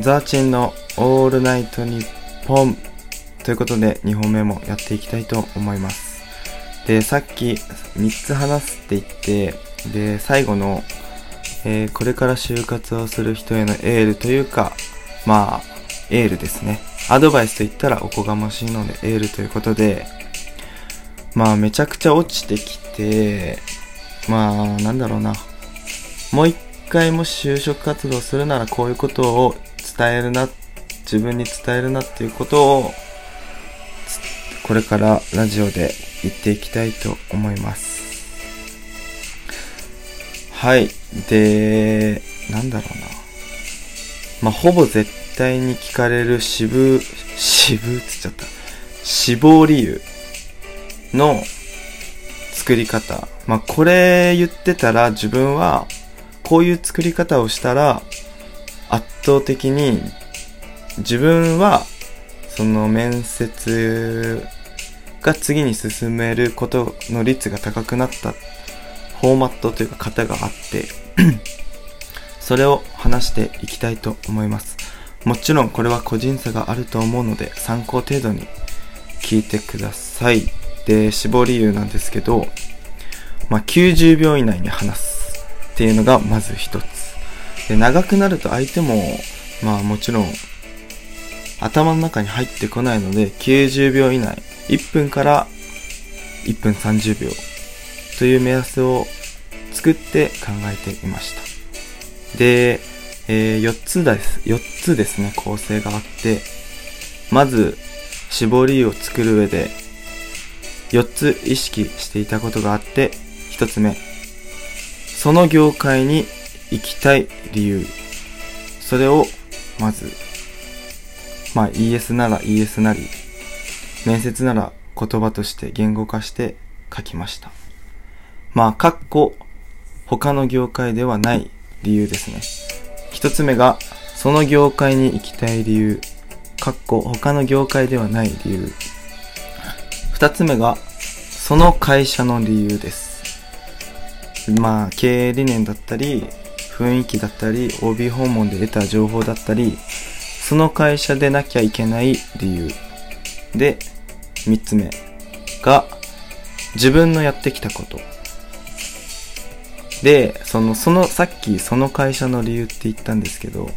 ザーチンのオールナイトニッポンということで2本目もやっていきたいと思います。で、さっき3つ話すって言って、で、最後の、えー、これから就活をする人へのエールというか、まあ、エールですね。アドバイスと言ったらおこがましいのでエールということで、まあめちゃくちゃ落ちてきて、まあなんだろうな。もう一回もし就職活動するならこういうことを伝えるな、自分に伝えるなっていうことを、これからラジオで言っていきたいと思います。はい。で、なんだろうな。まあ、ほぼ絶対に聞かれる支部、支部っつっちゃった。死亡理由の作り方。まあ、これ言ってたら自分はこういう作り方をしたら圧倒的に自分はその面接が次に進めることの率が高くなったフォーマットというか型があって それを話していきたいと思います。もちろんこれは個人差があると思うので参考程度に聞いてください。で、死亡理由なんですけど、まあ、90秒以内に話すっていうのがまず一つ。で、長くなると相手も、まあもちろん頭の中に入ってこないので、90秒以内、1分から1分30秒という目安を作って考えていました。で、えー、4つです。4つですね、構成があって、まず、絞りを作る上で4つ意識していたことがあって、1つ目、その業界に行きたい理由。それを、まず、まあ ES なら ES なり、面接なら言葉として言語化して書きました。まあ、かっこ、他の業界ではない理由ですね。一つ目が、その業界に行きたい理由。かっこ、他の業界ではない理由。二つ目が、その会社の理由です。まあ、経営理念だったり、雰囲気だったり、OB 訪問で得た情報だったり、その会社でなきゃいけない理由。で、三つ目が、自分のやってきたこと。で、その、その、さっきその会社の理由って言ったんですけど、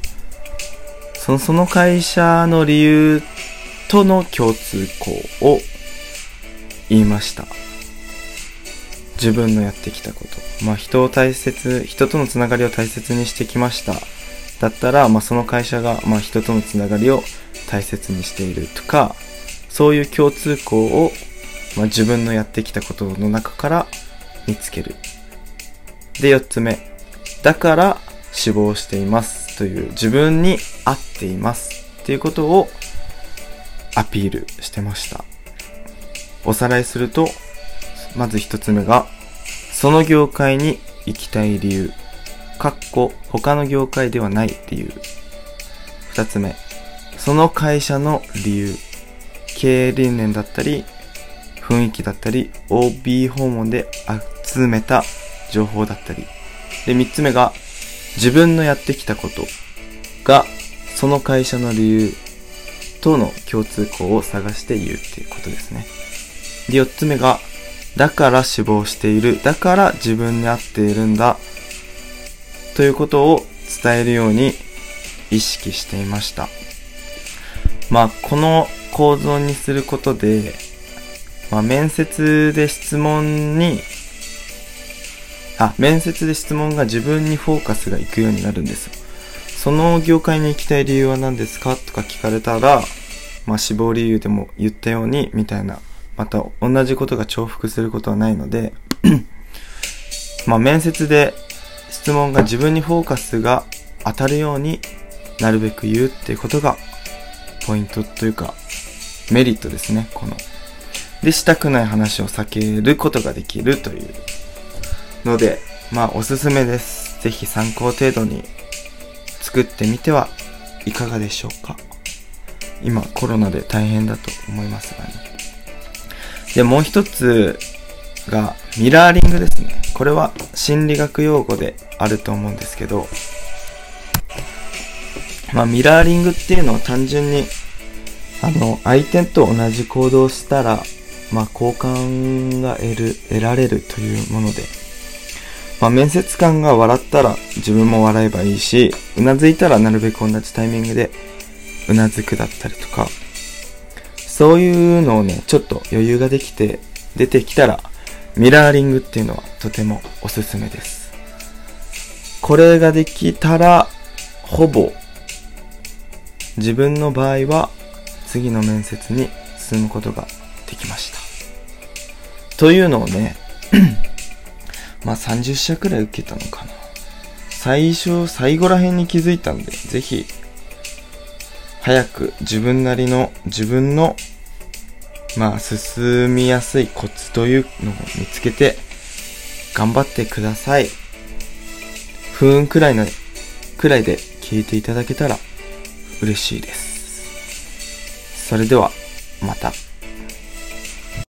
その、その会社の理由との共通項を言いました。自分のやってきたこと。まあ人を大切、人とのつながりを大切にしてきました。だったら、まあその会社が、まあ人とのつながりを大切にしているとか、そういう共通項を、まあ自分のやってきたことの中から見つける。で、四つ目。だから死亡していますという自分に合っていますっていうことをアピールしてました。おさらいすると、まず一つ目が、その業界に行きたい理由。かっこ、他の業界ではない理由。二つ目、その会社の理由。経営理念だったり、雰囲気だったり、OB 訪問で集めた情報だったり。で、三つ目が、自分のやってきたことが、その会社の理由との共通項を探して言うっていうことですね。で、四つ目が、だから死亡している。だから自分に合っているんだ。ということを伝えるように意識していました。まあ、この構造にすることで、まあ、面接で質問に、あ、面接で質問が自分にフォーカスがいくようになるんですよ。その業界に行きたい理由は何ですか？とか聞かれたら、まあ、死亡理由でも言ったように、みたいなまた同じことが重複することはないので まあ面接で質問が自分にフォーカスが当たるようになるべく言うっていうことがポイントというかメリットですね、この。で、したくない話を避けることができるというので、まあおすすめです。ぜひ参考程度に作ってみてはいかがでしょうか。今コロナで大変だと思いますがね。で、もう一つが、ミラーリングですね。これは心理学用語であると思うんですけど、まあ、ミラーリングっていうのは単純に、あの、相手と同じ行動をしたら、まあ、好感が得る、得られるというもので、まあ、面接官が笑ったら自分も笑えばいいし、うなずいたらなるべく同じタイミングでうなずくだったりとか、そういうのをね、ちょっと余裕ができて出てきたら、ミラーリングっていうのはとてもおすすめです。これができたら、ほぼ、自分の場合は次の面接に進むことができました。というのをね、まあ30社くらい受けたのかな。最初、最後ら辺に気づいたんで、ぜひ、早く自分なりの、自分の、まあ進みやすいコツというのを見つけて、頑張ってください。不運くらいの、くらいで聞いていただけたら嬉しいです。それでは、また。